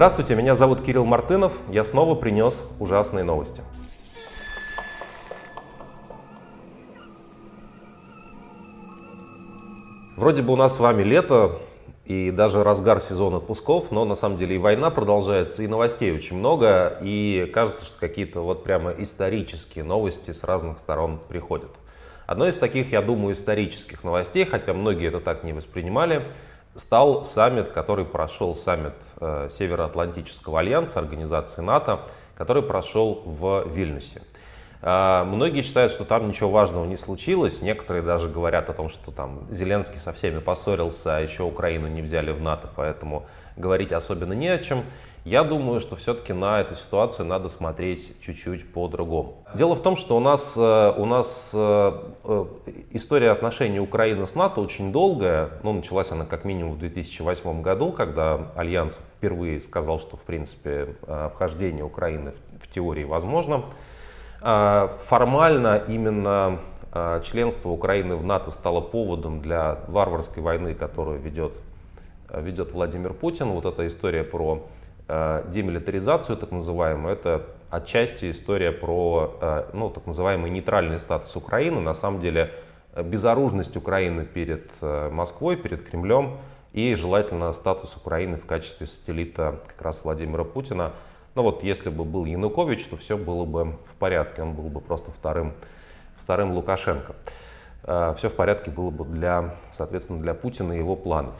Здравствуйте, меня зовут Кирилл Мартынов. Я снова принес ужасные новости. Вроде бы у нас с вами лето и даже разгар сезона отпусков, но на самом деле и война продолжается, и новостей очень много, и кажется, что какие-то вот прямо исторические новости с разных сторон приходят. Одной из таких, я думаю, исторических новостей, хотя многие это так не воспринимали, стал саммит, который прошел, саммит э, Североатлантического альянса, организации НАТО, который прошел в Вильнюсе. Э, многие считают, что там ничего важного не случилось. Некоторые даже говорят о том, что там Зеленский со всеми поссорился, а еще Украину не взяли в НАТО, поэтому говорить особенно не о чем. Я думаю, что все-таки на эту ситуацию надо смотреть чуть-чуть по-другому. Дело в том, что у нас, э, у нас э, э, история отношений Украины с НАТО очень долгая. Ну, началась она как минимум в 2008 году, когда Альянс впервые сказал, что в принципе вхождение Украины в теории возможно. Формально именно членство Украины в НАТО стало поводом для варварской войны, которую ведет, ведет Владимир Путин. Вот эта история про демилитаризацию, так называемую, это отчасти история про э, ну, так называемый нейтральный статус Украины. На самом деле безоружность Украины перед э, Москвой, перед Кремлем и желательно статус Украины в качестве сателлита как раз Владимира Путина. Ну вот если бы был Янукович, то все было бы в порядке, он был бы просто вторым, вторым Лукашенко. Все в порядке было бы для, соответственно, для Путина и его планов.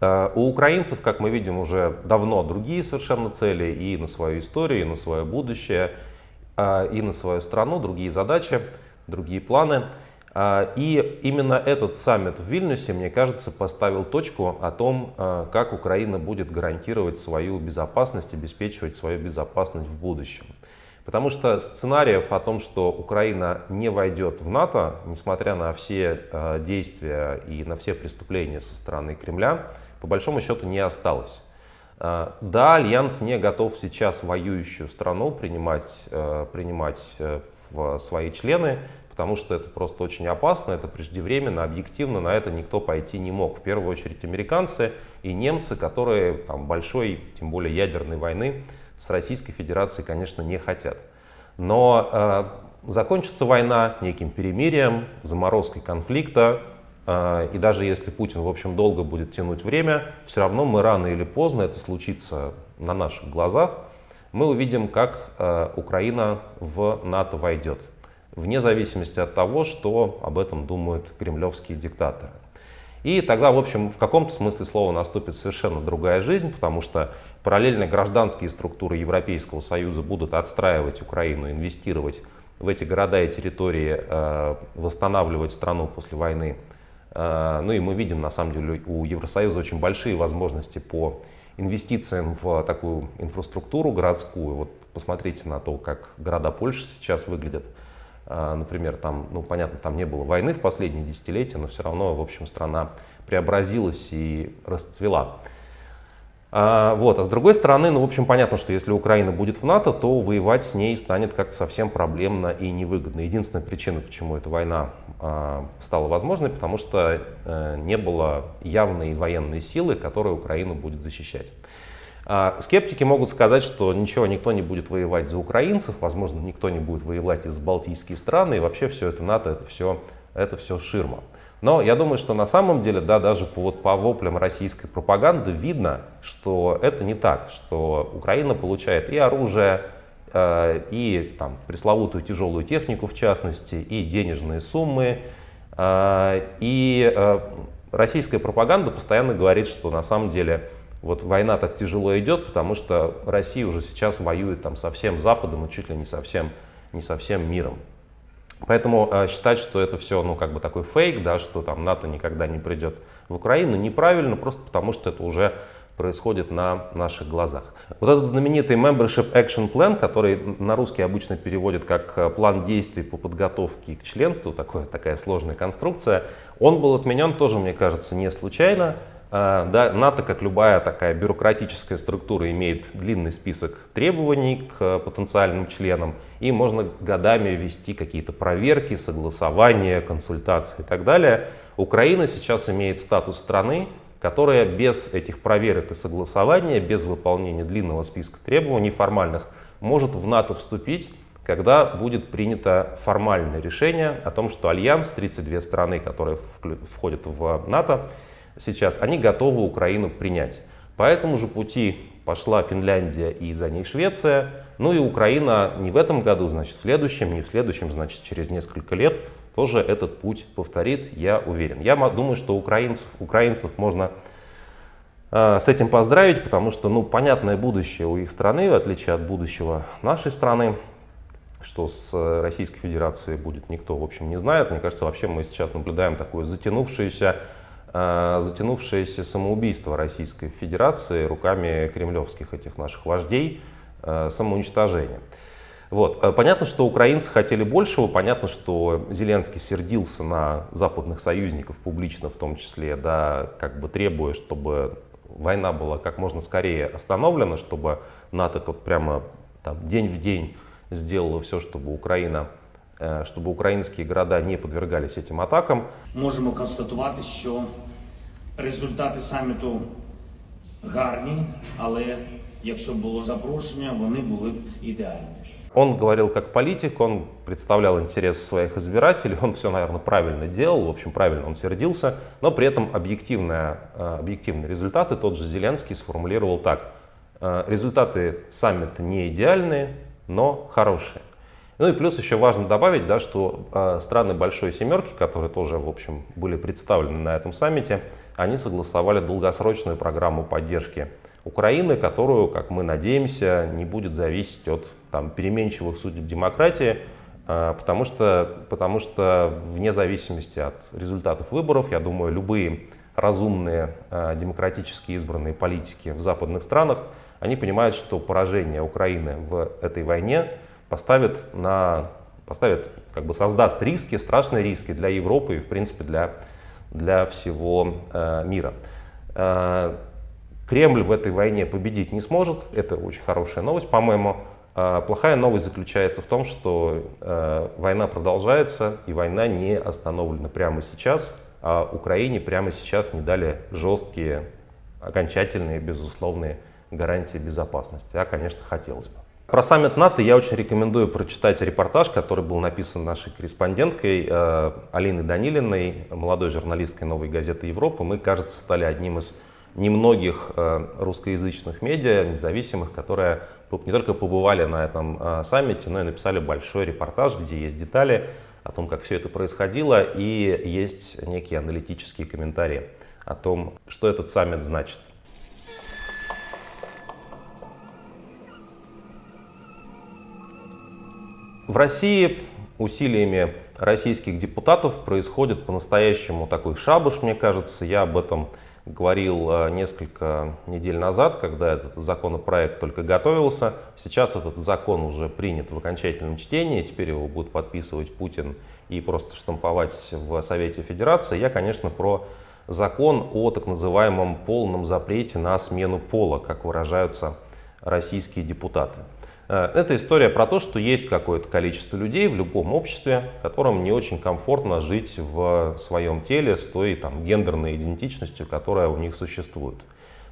Э, у украинцев, как мы видим, уже давно другие совершенно цели и на свою историю, и на свое будущее, э, и на свою страну, другие задачи, другие планы. Э, и именно этот саммит в Вильнюсе, мне кажется, поставил точку о том, как Украина будет гарантировать свою безопасность, обеспечивать свою безопасность в будущем. Потому что сценариев о том, что Украина не войдет в НАТО, несмотря на все действия и на все преступления со стороны Кремля, по большому счету не осталось. А, да, Альянс не готов сейчас воюющую страну принимать, э, принимать э, в свои члены, потому что это просто очень опасно, это преждевременно, объективно на это никто пойти не мог. В первую очередь американцы и немцы, которые там, большой, тем более ядерной войны с Российской Федерацией, конечно, не хотят. Но э, закончится война неким перемирием, заморозкой конфликта, и даже если Путин, в общем, долго будет тянуть время, все равно мы рано или поздно, это случится на наших глазах, мы увидим, как а, Украина в НАТО войдет. Вне зависимости от того, что об этом думают кремлевские диктаторы. И тогда, в общем, в каком-то смысле слова наступит совершенно другая жизнь, потому что параллельно гражданские структуры Европейского Союза будут отстраивать Украину, инвестировать в эти города и территории, а, восстанавливать страну после войны ну и мы видим, на самом деле, у Евросоюза очень большие возможности по инвестициям в такую инфраструктуру городскую. Вот посмотрите на то, как города Польши сейчас выглядят. Э, например, там, ну понятно, там не было войны в последние десятилетия, но все равно, в общем, страна преобразилась и расцвела. А, вот. а с другой стороны, ну, в общем, понятно, что если Украина будет в НАТО, то воевать с ней станет как-то совсем проблемно и невыгодно. Единственная причина, почему эта война а, стала возможной, потому что а, не было явной военной силы, которая Украину будет защищать. А, скептики могут сказать, что ничего, никто не будет воевать за украинцев, возможно, никто не будет воевать из балтийских стран, и вообще все это НАТО, это все, это все ширма. Но я думаю, что на самом деле, да, даже по, вот, по воплям российской пропаганды видно, что это не так, что Украина получает и оружие, э, и там, пресловутую тяжелую технику в частности, и денежные суммы. Э, и э, российская пропаганда постоянно говорит, что на самом деле вот война так тяжело идет, потому что Россия уже сейчас воюет там со всем Западом и чуть ли не со всем, не со всем миром. Поэтому э, считать, что это все, ну, как бы такой фейк, да, что там НАТО никогда не придет в Украину, неправильно, просто потому что это уже происходит на наших глазах. Вот этот знаменитый Membership Action Plan, который на русский обычно переводят как э, план действий по подготовке к членству, такое, такая сложная конструкция, он был отменен тоже, мне кажется, не случайно. А, да, НАТО, как любая такая бюрократическая структура, имеет длинный список требований к потенциальным членам, и можно годами вести какие-то проверки, согласования, консультации и так далее. Украина сейчас имеет статус страны, которая без этих проверок и согласования, без выполнения длинного списка требований формальных, может в НАТО вступить, когда будет принято формальное решение о том, что Альянс, 32 страны, которые входят в НАТО сейчас, они готовы Украину принять. По этому же пути пошла Финляндия и за ней Швеция. Ну и Украина не в этом году, значит, в следующем, не в следующем, значит, через несколько лет тоже этот путь повторит, я уверен. Я думаю, что украинцев, украинцев можно э, с этим поздравить, потому что, ну, понятное будущее у их страны, в отличие от будущего нашей страны, что с Российской Федерацией будет, никто, в общем, не знает. Мне кажется, вообще мы сейчас наблюдаем такое затянувшееся, э, затянувшееся самоубийство Российской Федерации руками кремлевских этих наших вождей, э, самоуничтожение. Вот. Э, понятно, что украинцы хотели большего, понятно, что Зеленский сердился на западных союзников публично в том числе, да, как бы требуя, чтобы война была как можно скорее остановлена, чтобы НАТО вот прямо там, день в день сделала все, чтобы Украина э, чтобы українські города не подвергались этим атакам. Можемо констатувати, що результати саміту гарні, але якщо було запрошення, вони були б ідеальні. Он говорил как политик, он представлял интересы своих избирателей, он все, наверное, правильно делал, в общем, правильно он сердился, но при этом объективные, э, объективные результаты тот же Зеленский сформулировал так. «Э, результаты саммита не идеальные, но хорошие. Ну и плюс еще важно добавить, да, что э, страны Большой Семерки, которые тоже, в общем, были представлены на этом саммите, они согласовали долгосрочную программу поддержки Украины, которую, как мы надеемся, не будет зависеть от там, переменчивых судеб демократии, э, потому что, потому что вне зависимости от результатов выборов, я думаю, любые разумные э, демократически избранные политики в западных странах – они понимают, что поражение Украины в этой войне поставит на, поставит, как бы создаст риски, страшные риски для Европы и, в принципе, для, для всего э, мира. Э, Кремль в этой войне победить не сможет, это очень хорошая новость, по-моему. Э, плохая новость заключается в том, что э, война продолжается, и война не остановлена прямо сейчас, а Украине прямо сейчас не дали жесткие, окончательные, безусловные гарантии безопасности, а, конечно, хотелось бы. Про саммит НАТО я очень рекомендую прочитать репортаж, который был написан нашей корреспонденткой э, Алиной Данилиной, молодой журналисткой «Новой газеты Европы». Мы, кажется, стали одним из немногих э, русскоязычных медиа, независимых, которые не только побывали на этом э, саммите, но и написали большой репортаж, где есть детали о том, как все это происходило, и есть некие аналитические комментарии о том, что этот саммит значит. В России усилиями российских депутатов происходит по-настоящему такой шабуш, мне кажется. Я об этом говорил э, несколько недель назад, когда этот законопроект только готовился. Сейчас этот закон уже принят в окончательном чтении, теперь его будет подписывать Путин и просто штамповать в Совете Федерации. Я, конечно, про закон о так называемом полном запрете на смену пола, как выражаются российские депутаты. Э, это история про то, что есть какое-то количество людей в любом обществе, которым не очень комфортно жить в своем теле с той там, гендерной идентичностью, которая у них существует.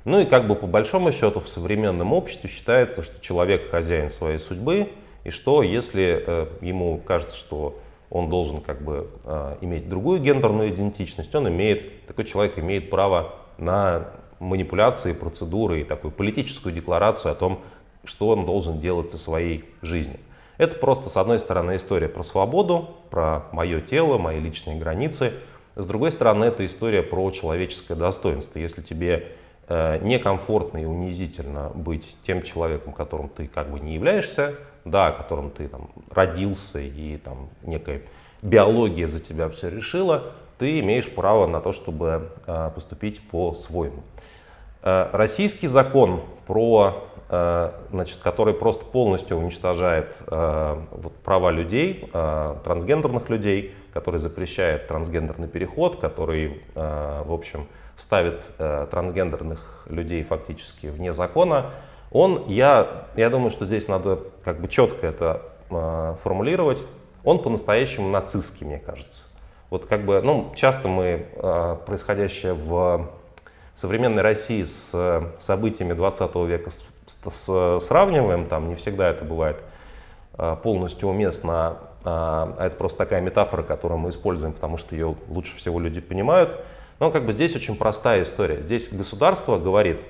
Ну и как бы по большому счету в современном обществе считается, что человек хозяин своей судьбы, и что если э, ему кажется, что он должен как бы э, иметь другую гендерную идентичность, он имеет, такой человек имеет право на манипуляции, процедуры и такую политическую декларацию о том, что он должен делать со своей жизнью. Это просто, с одной стороны, история про свободу, про мое тело, мои личные границы. С другой стороны, это история про человеческое достоинство. Если тебе э, некомфортно и унизительно быть тем человеком, которым ты как бы не являешься, да, которым ты там родился и там некая биология за тебя все решила, ты имеешь право на то, чтобы э, поступить по-своему. Э, российский закон про значит, который просто полностью уничтожает э, вот, права людей, э, трансгендерных людей, который запрещает трансгендерный переход, который, в общем, ставит трансгендерных людей фактически вне закона, он, я, я думаю, что здесь надо как бы четко это формулировать, он по-настоящему нацистский, мне кажется. Вот как бы, ну, часто мы происходящее в современной России с э, событиями 20 века сравниваем, там не всегда это бывает э, полностью уместно, а, а это просто такая метафора, которую мы используем, потому что ее лучше всего люди понимают. Но как бы здесь очень простая история. Здесь государство говорит,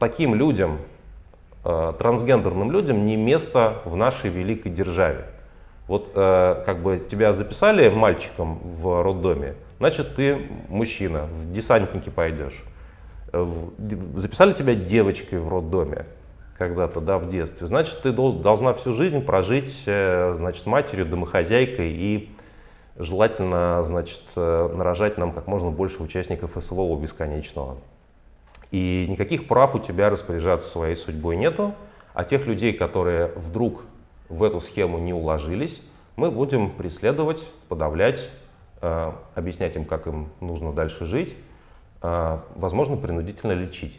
таким людям, трансгендерным людям не место в нашей великой державе. Вот как бы тебя записали мальчиком в роддоме, значит ты мужчина, в десантники пойдешь. Записали тебя девочкой в роддоме когда-то, да, в детстве, значит, ты должна всю жизнь прожить, э, значит, матерью, домохозяйкой и желательно, значит, э, нарожать нам как можно больше участников СВО бесконечного. И никаких прав у тебя распоряжаться своей судьбой нету, а тех людей, которые вдруг в эту схему не уложились, мы будем преследовать, подавлять, Э, объяснять им, как им нужно дальше жить, возможно, принудительно лечить.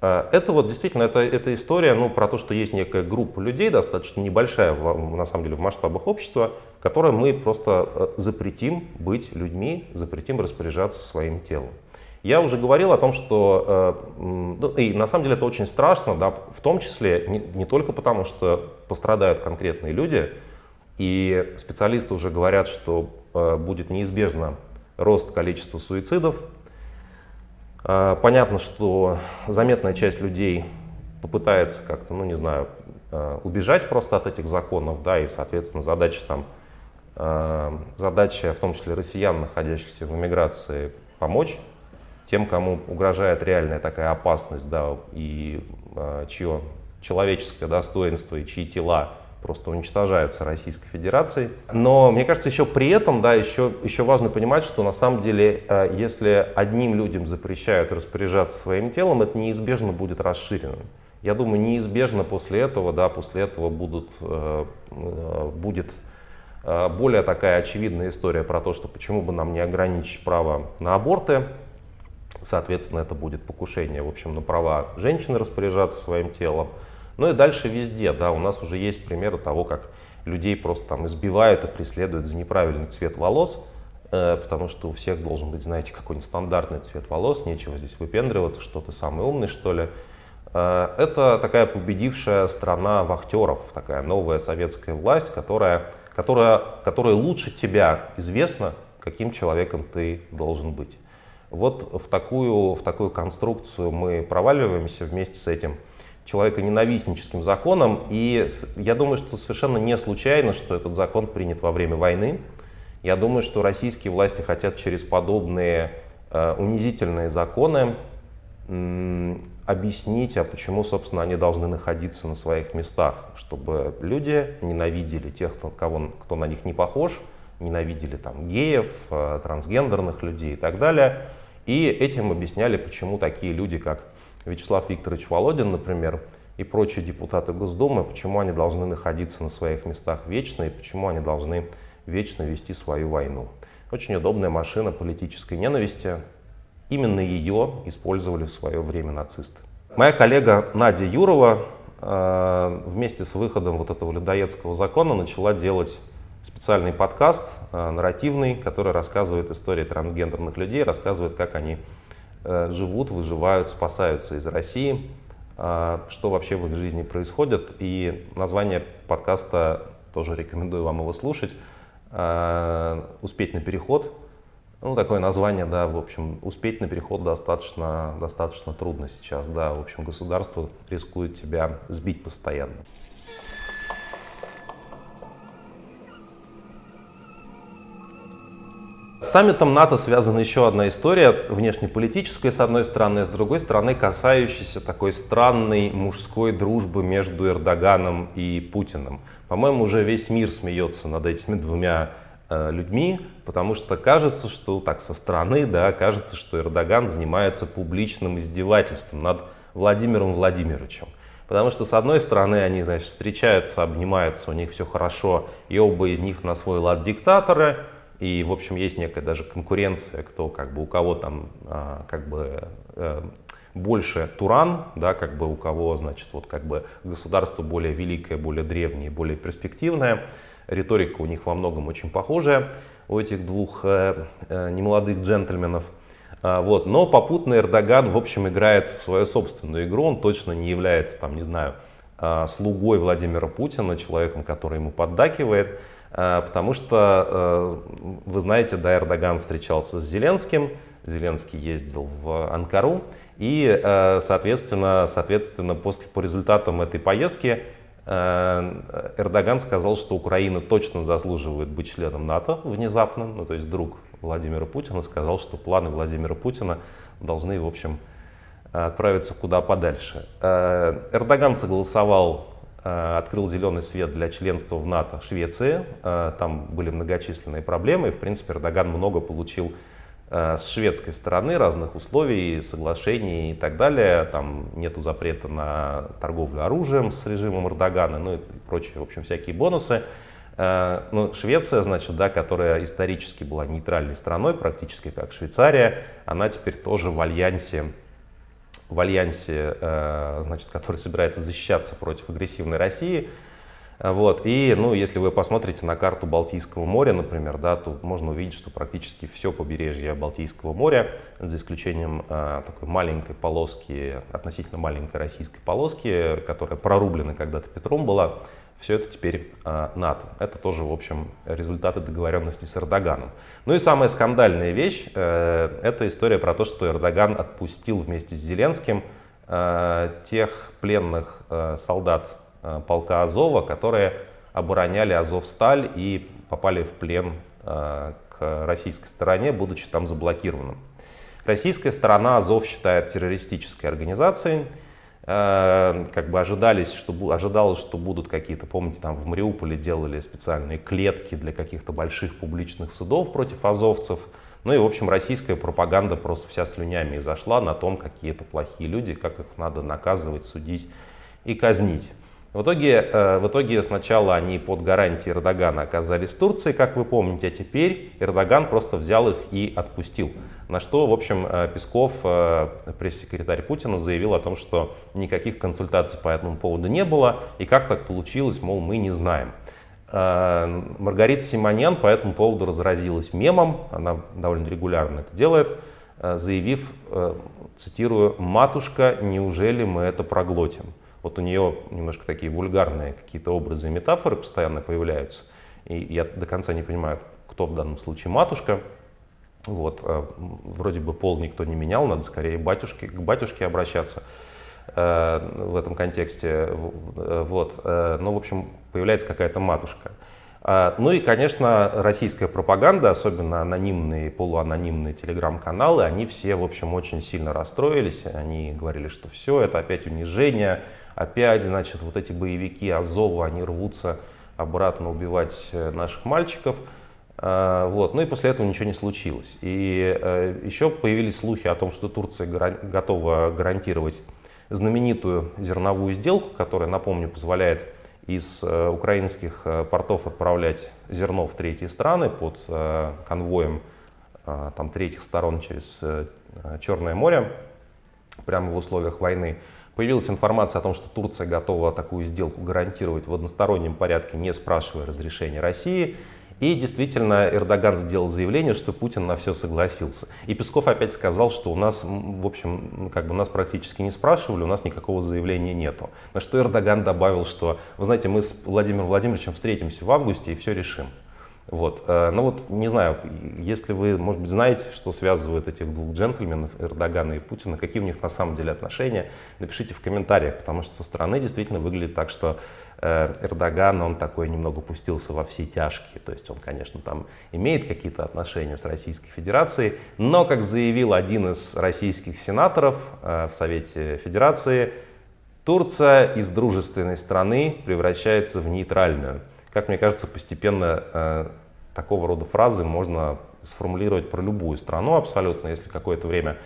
Э, это вот действительно, это, это история ну, про то, что есть некая группа людей, достаточно небольшая в, на самом деле в масштабах общества, которой мы просто запретим быть людьми, запретим распоряжаться своим телом. Я уже говорил о том, что ну, и на самом деле это очень страшно, да, в том числе не, не только потому, что пострадают конкретные люди, и специалисты уже говорят, что э, будет неизбежно рост количества суицидов. Э, понятно, что заметная часть людей попытается как-то, ну не знаю, э, убежать просто от этих законов, да, и, соответственно, задача там, задача в том числе россиян, находящихся в эмиграции, помочь тем, кому угрожает реальная такая опасность, да, и чье человеческое достоинство и чьи тела просто уничтожаются Российской Федерацией. Но мне кажется, еще при этом, да, еще, еще важно понимать, что на самом деле, э, если одним людям запрещают распоряжаться своим телом, это неизбежно будет расширено. Я думаю, неизбежно после этого, да, после этого будут, э, э, будет более такая очевидная история про то, что почему бы нам не ограничить право на аборты. Соответственно, это будет покушение, в общем, на права женщины распоряжаться своим телом. Ну и дальше везде, да, у нас уже есть примеры того, как людей просто там избивают и преследуют за неправильный цвет волос, э, потому что у всех должен быть, знаете, какой-нибудь стандартный цвет волос, нечего здесь выпендриваться, что ты самый умный, что ли. Э, это такая победившая страна вахтеров, такая новая советская власть, которая, которая, которая лучше тебя известна, каким человеком ты должен быть. Вот в такую, в такую конструкцию мы проваливаемся вместе с этим человеконенавистническим законом. И я думаю, что совершенно не случайно, что этот закон принят во время войны. Я думаю, что российские власти хотят через подобные э, унизительные законы объяснить, а почему, собственно, они должны находиться на своих местах, чтобы люди ненавидели тех, кто, кого, кто на них не похож, ненавидели там геев, э, трансгендерных людей и так далее. И этим объясняли, почему такие люди, как Вячеслав Викторович Володин, например, и прочие депутаты Госдумы, почему они должны находиться на своих местах вечно и почему они должны вечно вести свою войну. Очень удобная машина политической ненависти. Именно ее использовали в свое время нацисты. Моя коллега Надя Юрова э, вместе с выходом вот этого людоедского закона начала делать специальный подкаст, э, нарративный, который рассказывает истории трансгендерных людей, рассказывает, как они живут, выживают, спасаются из России, а, что вообще в их жизни происходит. И название подкаста тоже рекомендую вам его слушать. А, «Успеть на переход». Ну, такое название, да, в общем, успеть на переход достаточно, достаточно трудно сейчас, да, в общем, государство рискует тебя сбить постоянно. С саммитом НАТО связана еще одна история, внешнеполитическая с одной стороны, с другой стороны касающаяся такой странной мужской дружбы между Эрдоганом и Путиным. По-моему, уже весь мир смеется над этими двумя э, людьми, потому что кажется, что так со стороны, да, кажется, что Эрдоган занимается публичным издевательством над Владимиром Владимировичем. Потому что, с одной стороны, они, значит, встречаются, обнимаются, у них все хорошо, и оба из них на свой лад диктаторы, и, в общем, есть некая даже конкуренция, кто как бы у кого там а, как бы э, больше Туран, да, как бы у кого, значит, вот как бы государство более великое, более древнее, более перспективное. Риторика у них во многом очень похожая у этих двух э, э, немолодых джентльменов. А, вот. Но попутно Эрдоган, в общем, играет в свою собственную игру. Он точно не является, там, не знаю, слугой Владимира Путина, человеком, который ему поддакивает. А, потому что, вы знаете, да, Эрдоган встречался с Зеленским, Зеленский ездил в Анкару, и, соответственно, соответственно после, по результатам этой поездки Эрдоган сказал, что Украина точно заслуживает быть членом НАТО внезапно, ну то есть друг Владимира Путина сказал, что планы Владимира Путина должны, в общем, отправиться куда подальше. Э, Эрдоган согласовал, э, открыл зеленый свет для членства в НАТО Швеции. Э, там были многочисленные проблемы, в принципе, Эрдоган много получил с шведской стороны разных условий, соглашений и так далее. Там нет запрета на торговлю оружием с режимом Эрдогана, ну и прочие, в общем, всякие бонусы. Ну, Швеция, значит, да, которая исторически была нейтральной страной, практически как Швейцария, она теперь тоже в альянсе в альянсе, э, значит, который собирается защищаться против агрессивной России. Вот. И ну, если вы посмотрите на карту Балтийского моря, например, да, то можно увидеть, что практически все побережье Балтийского моря, за исключением э, такой маленькой полоски, относительно маленькой российской полоски, которая прорублена когда-то Петром была, все это теперь э, НАТО. Это тоже, в общем, результаты договоренности с Эрдоганом. Ну и самая скандальная вещь, э, это история про то, что Эрдоган отпустил вместе с Зеленским э, тех пленных э, солдат полка Азова, которые обороняли Азовсталь и попали в плен к российской стороне, будучи там заблокированным. Российская сторона Азов считает террористической организацией, как бы ожидались, что, ожидалось, что будут какие-то, помните, там в Мариуполе делали специальные клетки для каких-то больших публичных судов против азовцев. Ну и, в общем, российская пропаганда просто вся слюнями зашла на том, какие это плохие люди, как их надо наказывать, судить и казнить. В итоге, э, в итоге сначала они под гарантией Эрдогана оказались в Турции, как вы помните, а теперь Эрдоган просто взял их и отпустил. На что, в общем, э, Песков, э, пресс-секретарь Путина, заявил о том, что никаких консультаций по этому поводу не было, и как так получилось, мол, мы не знаем. Маргарита Симонян по этому поводу разразилась мемом, она довольно регулярно это делает, заявив, цитирую, «Матушка, неужели мы это проглотим?» Вот у нее немножко такие вульгарные какие-то образы и метафоры постоянно появляются. И я до конца не понимаю, кто в данном случае матушка. Вот, э, вроде бы пол никто не менял, надо скорее батюшке, к батюшке обращаться э, в этом контексте. Э, вот, ну, в общем, появляется какая-то матушка. Э, ну и, конечно, российская пропаганда, особенно анонимные, полуанонимные телеграм-каналы, они все, в общем, очень сильно расстроились. Они говорили, что все, это опять унижение, Опять, значит, вот эти боевики Азова, они рвутся обратно убивать наших мальчиков. А, вот. Ну и после этого ничего не случилось. И э, еще появились слухи о том, что Турция готова гарантировать знаменитую зерновую сделку, которая, напомню, позволяет из э, украинских портов отправлять зерно в третьи страны под конвоем там, третьих сторон через Черное море, прямо в условиях войны. Появилась информация о том, что Турция готова такую сделку гарантировать в одностороннем порядке, не спрашивая разрешения России. И действительно Эрдоган сделал заявление, что Путин на все согласился. И Песков опять сказал, что у нас, в общем, как бы нас практически не спрашивали, у нас никакого заявления нету. На что Эрдоган добавил, что, вы знаете, мы с Владимиром Владимировичем встретимся в августе и все решим. Вот. Э, ну вот, не знаю, если вы, может быть, знаете, что связывает этих двух джентльменов, Эрдогана и Путина, какие у них на самом деле отношения, напишите в комментариях, потому что со стороны действительно выглядит так, что Эрдоган, он такой немного пустился во все тяжкие. То есть он, конечно, там имеет какие-то отношения с Российской Федерацией, но, как заявил один из российских сенаторов э, в Совете Федерации, Турция из дружественной страны превращается в нейтральную. Как мне кажется, постепенно такого рода фразы можно сформулировать про любую страну абсолютно, если какое-то время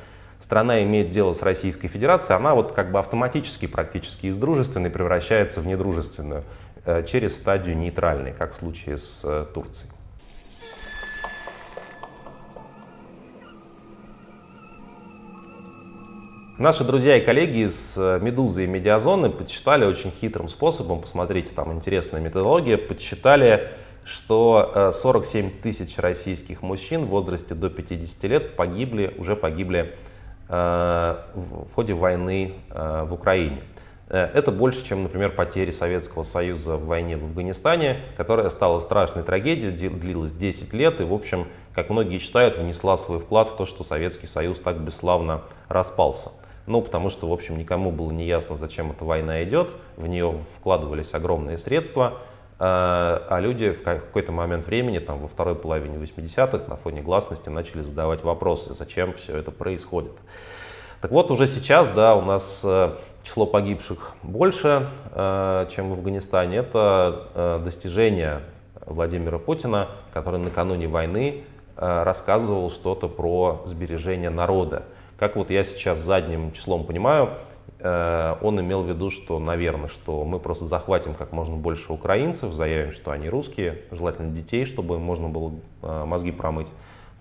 страна имеет дело с Российской Федерацией, она вот как бы автоматически практически из дружественной превращается в недружественную э, через стадию нейтральной, как в случае с э, Турцией. Наши друзья и коллеги из э, Медузы и Медиазоны подсчитали очень хитрым способом, посмотрите, там интересная методология, подсчитали что 47 тысяч российских мужчин в возрасте до 50 лет погибли, уже погибли в ходе войны в Украине. Э, это больше, чем, например, потери Советского Союза в войне в Афганистане, которая стала страшной трагедией, длилась 10 лет и, в общем, как многие считают, внесла свой вклад в то, что Советский Союз так бесславно распался. Ну, потому что, в общем, никому было не ясно, зачем эта война идет, в нее вкладывались огромные средства, э, а люди в какой-то момент времени, там, во второй половине 80-х, на фоне гласности начали задавать вопросы, зачем все это происходит. Так вот, уже сейчас, да, у нас э, число погибших больше, э, чем в Афганистане. Это э, достижение Владимира Путина, который накануне войны рассказывал что-то про сбережение народа. Как вот я сейчас задним числом понимаю, он имел в виду, что, наверное, что мы просто захватим как можно больше украинцев, заявим, что они русские, желательно детей, чтобы можно было мозги промыть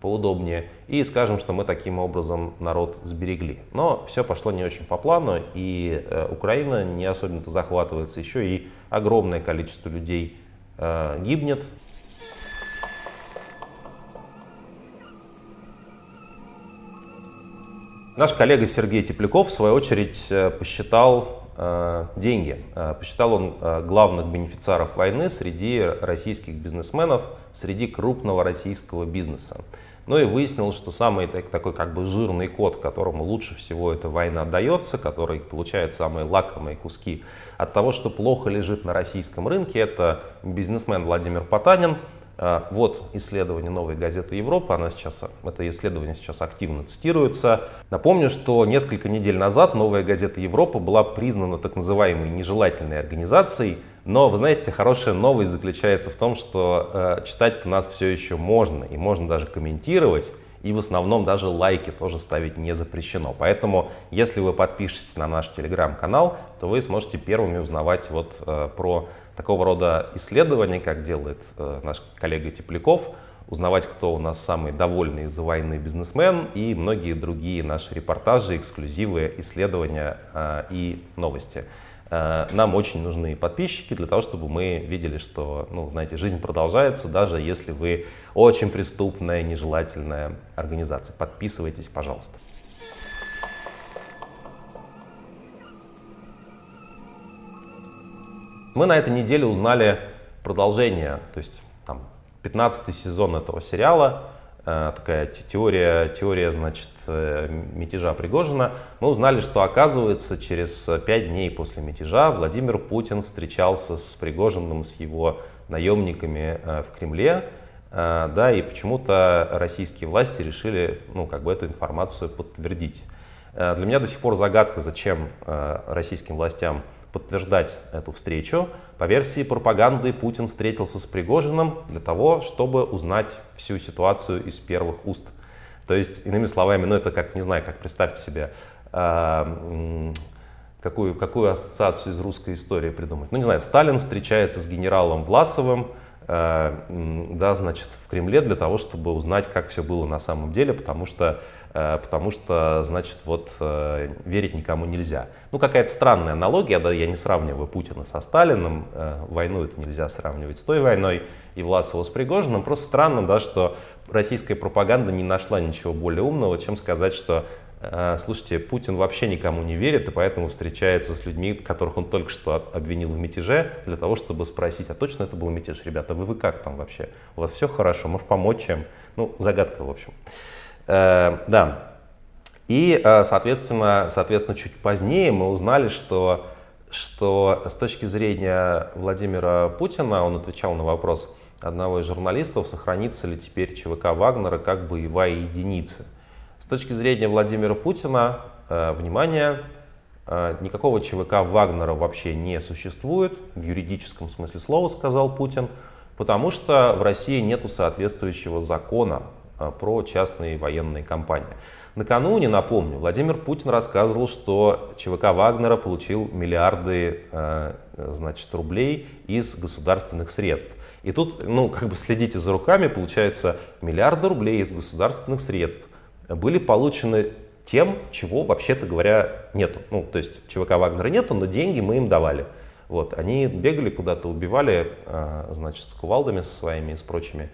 поудобнее, и скажем, что мы таким образом народ сберегли. Но все пошло не очень по плану, и э, Украина не особенно-то захватывается, еще и огромное количество людей э, гибнет. Наш коллега Сергей Тепляков, в свою очередь, э, посчитал э, деньги. Э, посчитал он главных бенефициаров войны среди российских бизнесменов, среди крупного российского бизнеса. Ну и выяснилось, что самый такой как бы жирный код, которому лучше всего эта война отдается, который получает самые лакомые куски от того, что плохо лежит на российском рынке, это бизнесмен Владимир Потанин. А, вот исследование новой газеты Европа, она сейчас, это исследование сейчас активно цитируется. Напомню, что несколько недель назад новая газета Европа была признана так называемой нежелательной организацией, но, вы знаете, хорошая новость заключается в том, что э, читать нас все еще можно, и можно даже комментировать, и в основном даже лайки тоже ставить не запрещено. Поэтому, если вы подпишетесь на наш телеграм-канал, то вы сможете первыми узнавать вот э, про такого рода исследования, как делает э, наш коллега Тепляков, узнавать, кто у нас самый довольный из-за войны бизнесмен и многие другие наши репортажи, эксклюзивы, исследования э, и новости. Э, нам очень нужны подписчики для того, чтобы мы видели, что, ну, знаете, жизнь продолжается, даже если вы очень преступная, нежелательная организация. Подписывайтесь, пожалуйста. Мы на этой неделе узнали продолжение, то есть там 15 сезон этого сериала, Э, такая теория, теория, значит, э, мятежа Пригожина, мы узнали, что, оказывается, через пять дней после мятежа Владимир Путин встречался с Пригожиным, с его наемниками э, в Кремле, да, и почему-то российские власти решили, ну, как бы эту информацию подтвердить. Для меня до сих пор загадка, зачем российским властям подтверждать эту встречу. По версии пропаганды Путин встретился с Пригожиным для того, чтобы узнать всю ситуацию из первых уст. То есть, иными словами, ну это как, не знаю, как представьте себе, э, какую, какую ассоциацию из русской истории придумать. Ну не знаю, Сталин встречается с генералом Власовым, э, да, значит, в Кремле для того, чтобы узнать, как все было на самом деле, потому что потому что, значит, вот э, верить никому нельзя. Ну, какая-то странная аналогия, да, я не сравниваю Путина со Сталиным, э, войну это нельзя сравнивать с той войной, и Власова с Пригожиным, просто странно, да, что российская пропаганда не нашла ничего более умного, чем сказать, что слушайте, Путин вообще никому не верит, и поэтому встречается с людьми, которых он только что обвинил в мятеже, для того, чтобы спросить, а точно это был мятеж, ребята, вы, вы как там вообще? У вас все хорошо, может помочь чем? Ну, загадка, в общем. Э, да. И, э, соответственно, соответственно, чуть позднее мы узнали, что, что с точки зрения Владимира Путина, он отвечал на вопрос одного из журналистов, сохранится ли теперь ЧВК Вагнера как боевая единица. С точки зрения Владимира Путина, э, внимание, никакого ЧВК Вагнера вообще не существует, в юридическом смысле слова, сказал Путин, потому что в России нет соответствующего закона про частные военные компании. Накануне, напомню, Владимир Путин рассказывал, что ЧВК Вагнера получил миллиарды а, значит, рублей из государственных средств. И тут, ну, как бы следите за руками, получается, миллиарды рублей из государственных средств были получены тем, чего, вообще-то говоря, нету. Ну, то есть ЧВК Вагнера нету, но деньги мы им давали. Вот, они бегали куда-то, убивали, значит, с кувалдами со своими и с прочими,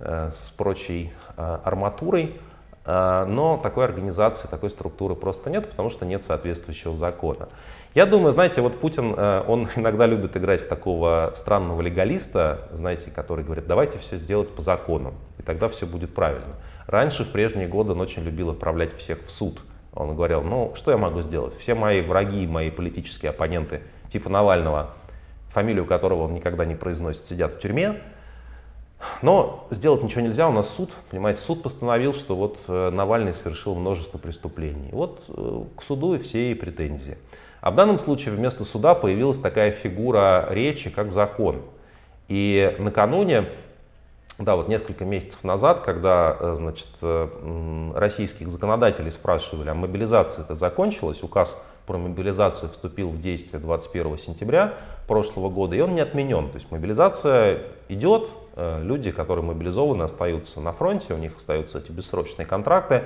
с прочей арматурой, но такой организации, такой структуры просто нет, потому что нет соответствующего закона. Я думаю, знаете, вот Путин, э, он иногда любит играть в такого странного легалиста, знаете, который говорит, давайте все сделать по законам, и тогда все будет правильно. Раньше, в прежние годы, он очень любил отправлять всех в суд. Он говорил, ну, что я могу сделать? Все мои враги, мои политические оппоненты, типа Навального, фамилию которого он никогда не произносит, сидят в тюрьме, но сделать ничего нельзя, у нас суд, понимаете, суд постановил, что вот э, Навальный совершил множество преступлений. Вот э, к суду и все и претензии. А в данном случае вместо суда появилась такая фигура речи, как закон. И накануне, да, вот несколько месяцев назад, когда, э, значит, российских законодателей спрашивали, а мобилизация это закончилась, указ про мобилизацию вступил в действие 21 сентября прошлого года, и он не отменен. То есть мобилизация идет, люди, которые мобилизованы, остаются на фронте, у них остаются эти бессрочные контракты,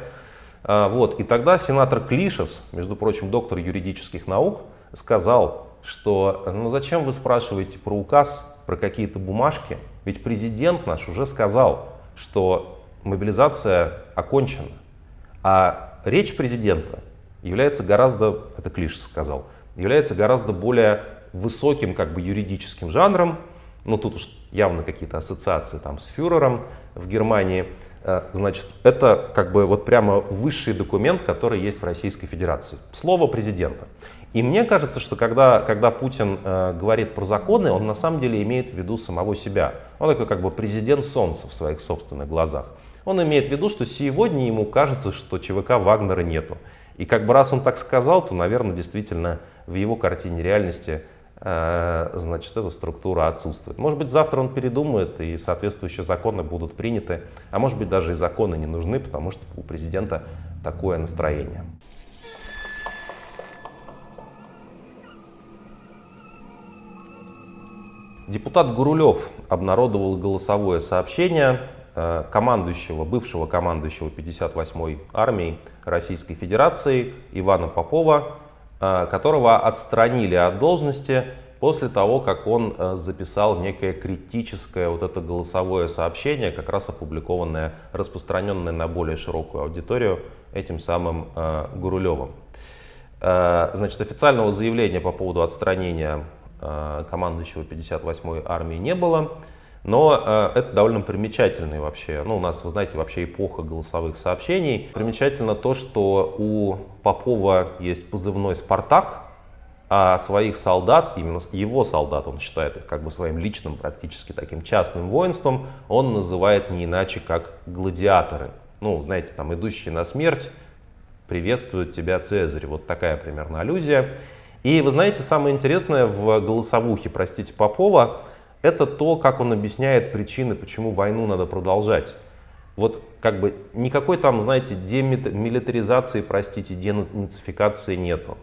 а, вот. И тогда сенатор Клишес, между прочим, доктор юридических наук, сказал, что ну зачем вы спрашиваете про указ, про какие-то бумажки, ведь президент наш уже сказал, что мобилизация окончена. А речь президента является гораздо, это Клишес сказал, является гораздо более высоким как бы юридическим жанром, ну тут уж явно какие-то ассоциации там с фюрером в Германии, Э, значит, это как бы вот прямо высший документ, который есть в Российской Федерации. Слово президента. И мне кажется, что когда, когда Путин э, говорит про законы, он на самом деле имеет в виду самого себя. Он такой как бы президент солнца в своих собственных глазах. Он имеет в виду, что сегодня ему кажется, что ЧВК Вагнера нету. И как бы раз он так сказал, то, наверное, действительно в его картине реальности значит, эта структура отсутствует. Может быть, завтра он передумает, и соответствующие законы будут приняты, а может быть, даже и законы не нужны, потому что у президента такое настроение. Депутат Гурулев обнародовал голосовое сообщение э, командующего, бывшего командующего 58-й армией Российской Федерации Ивана Попова, Э, которого отстранили от должности после того, как он э, записал некое критическое вот это голосовое сообщение, как раз опубликованное, распространенное на более широкую аудиторию этим самым э, Гурулевым. Значит, официального заявления по поводу отстранения командующего 58-й армии не было. Но э, это довольно примечательный вообще, ну у нас, вы знаете, вообще эпоха голосовых сообщений. Примечательно то, что у Попова есть позывной «Спартак», а своих солдат, именно его солдат, он считает их как бы своим личным, практически таким частным воинством, он называет не иначе, как гладиаторы. Ну, знаете, там, идущие на смерть, приветствуют тебя Цезарь. Вот такая примерно аллюзия. И вы знаете, самое интересное в голосовухе, простите, Попова, это то, как он объясняет причины, почему войну надо продолжать. Вот как бы никакой там, знаете, демилитаризации, простите, денацификации нету.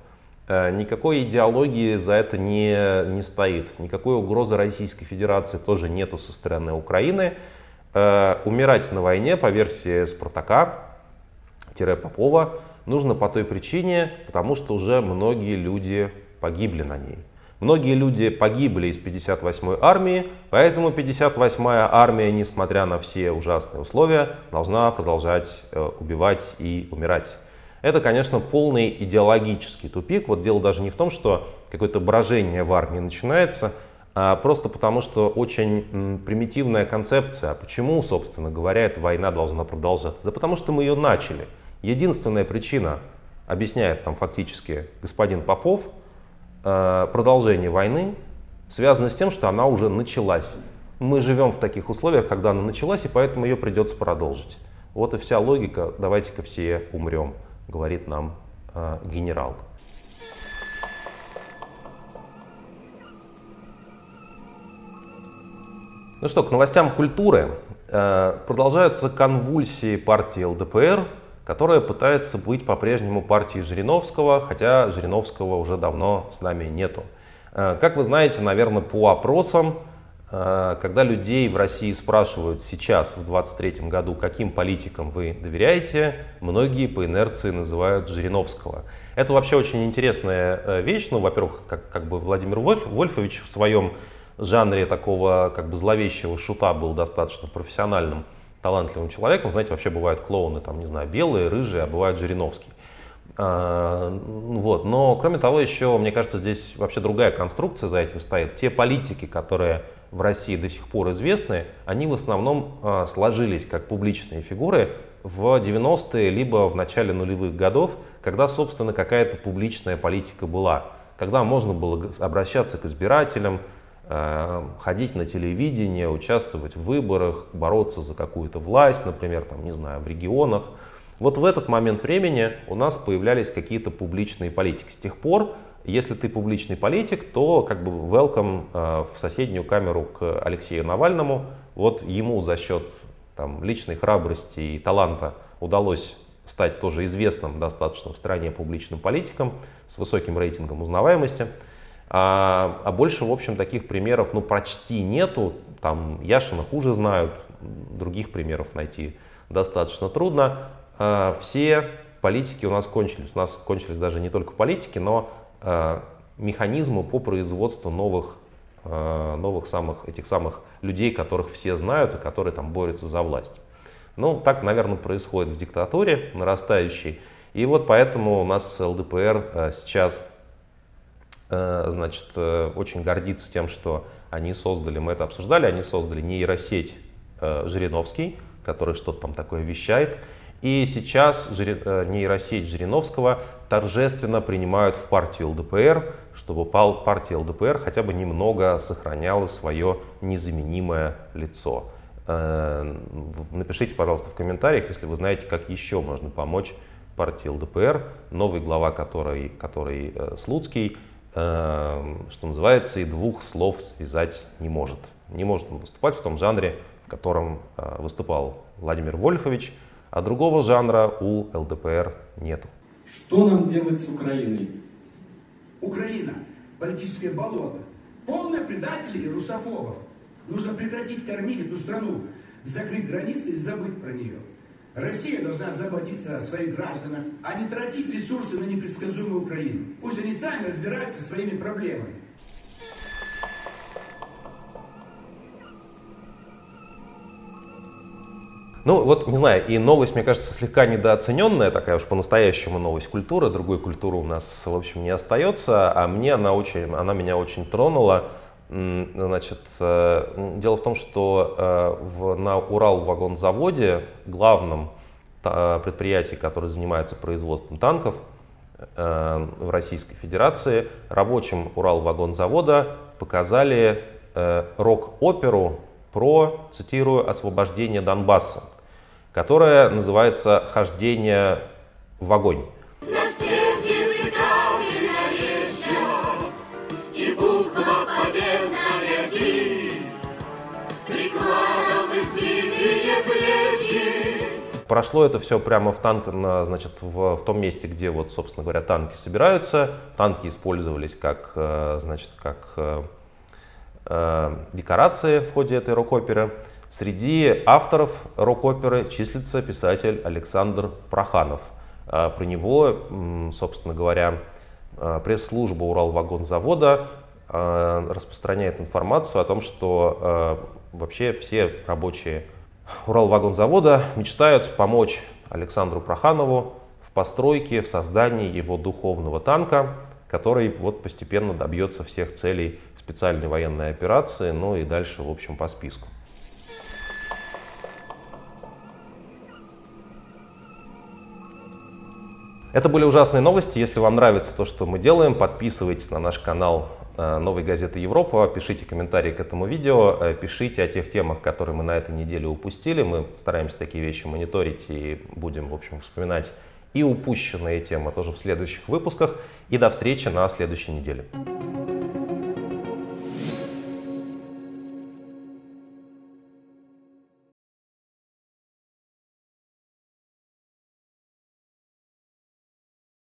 Э, никакой идеологии за это не, не стоит. Никакой угрозы Российской Федерации тоже нету со стороны Украины. Э, умирать на войне по версии Спартака-Попова нужно по той причине, потому что уже многие люди погибли на ней. Многие люди погибли из 58-й армии, поэтому 58-я армия, несмотря на все ужасные условия, должна продолжать э, убивать и умирать. Это, конечно, полный идеологический тупик. Вот дело даже не в том, что какое-то брожение в армии начинается, а просто потому, что очень примитивная концепция. Почему, собственно говоря, эта война должна продолжаться? Да потому что мы ее начали. Единственная причина, объясняет там фактически господин Попов, продолжение войны связано с тем, что она уже началась. Мы живем в таких условиях, когда она началась, и поэтому ее придется продолжить. Вот и вся логика, давайте-ка все умрем, говорит нам э, генерал. Ну что, к новостям культуры. Э, продолжаются конвульсии партии ЛДПР, которая пытается быть по-прежнему партией Жириновского, хотя Жириновского уже давно с нами нету. Э, как вы знаете, наверное, по опросам Э, когда людей в России спрашивают сейчас, в 23 году, каким политикам вы доверяете, многие по инерции называют Жириновского. Это вообще очень интересная э, вещь. Ну, во-первых, как, как бы Владимир Вольфович в своем жанре такого как бы зловещего шута был достаточно профессиональным, талантливым человеком. Знаете, вообще бывают клоуны, там, не знаю, белые, рыжие, а бывают Жириновский. А, вот. Но, кроме того, еще, мне кажется, здесь вообще другая конструкция за этим стоит. Те политики, которые в России до сих пор известны, они в основном э, сложились как публичные фигуры в 90-е либо в начале нулевых годов, когда, собственно, какая-то публичная политика была, когда можно было обращаться к избирателям, ходить на телевидение, участвовать в выборах, бороться за какую-то власть, например, там, не знаю, в регионах. Вот в этот момент времени у нас появлялись какие-то публичные политики. С тех пор если ты публичный политик, то как бы welcome э, в соседнюю камеру к Алексею Навальному. Вот ему за счет там, личной храбрости и таланта удалось стать тоже известным достаточно в стране публичным политиком с высоким рейтингом узнаваемости. А, а больше, в общем, таких примеров ну, почти нету. Там Яшина хуже знают, других примеров найти достаточно трудно. А, все политики у нас кончились. У нас кончились даже не только политики, но Э, механизмы по производству новых, э, новых самых, этих самых людей, которых все знают и которые там борются за власть. Ну, так, наверное, происходит в диктатуре нарастающей. И вот поэтому у нас ЛДПР э, сейчас значит, очень гордится тем, что они создали, мы это обсуждали, они создали нейросеть Жириновский, который что-то там такое вещает. И сейчас нейросеть Жириновского торжественно принимают в партию ЛДПР, чтобы партия ЛДПР хотя бы немного сохраняла свое незаменимое лицо. Э, напишите, пожалуйста, в комментариях, если вы знаете, как еще можно помочь партии ЛДПР, новый глава которой, который э, Слуцкий, э, что называется, и двух слов связать не может. Не может он выступать в том жанре, в котором выступал Владимир Вольфович, а другого жанра у ЛДПР нету. Что нам делать с Украиной? Украина – политическое болото, полное предателей и русофобов. Нужно прекратить кормить эту страну, закрыть границы и забыть про нее. Россия должна заботиться о своих гражданах, а не тратить ресурсы на непредсказуемую Украину. Пусть они сами разбираются со своими проблемами. Ну вот, не знаю, и новость, мне кажется, слегка недооцененная, такая уж по-настоящему новость культуры, другой культуры у нас, в общем, не остается, а мне она очень, она меня очень тронула. Значит, э, дело в том, что э, в, на Урал-вагонзаводе, главном предприятии, которое занимается производством танков э, в Российской Федерации, рабочим Урал-вагонзавода показали рок-оперу про, цитирую, освобождение Донбасса которая называется «Хождение в огонь». Прошло это все прямо в танк, значит, в, в том месте, где вот, собственно говоря, танки собираются. Танки использовались как, э, значит, как э, э, декорации в ходе этой рок-оперы. Среди авторов рок-оперы числится писатель Александр Проханов. А, про него, собственно говоря, пресс-служба Уралвагонзавода распространяет информацию о том, что вообще все рабочие Уралвагонзавода мечтают помочь Александру Проханову в постройке, в создании его духовного танка, который вот постепенно добьется всех целей специальной военной операции, ну и дальше, в общем, по списку. Это были ужасные новости. Если вам нравится то, что мы делаем, подписывайтесь на наш канал Новой газеты Европа, пишите комментарии к этому видео, э, пишите о тех темах, которые мы на этой неделе упустили. Мы стараемся такие вещи мониторить и будем, в общем, вспоминать и упущенные темы тоже в следующих выпусках. И до встречи на следующей неделе.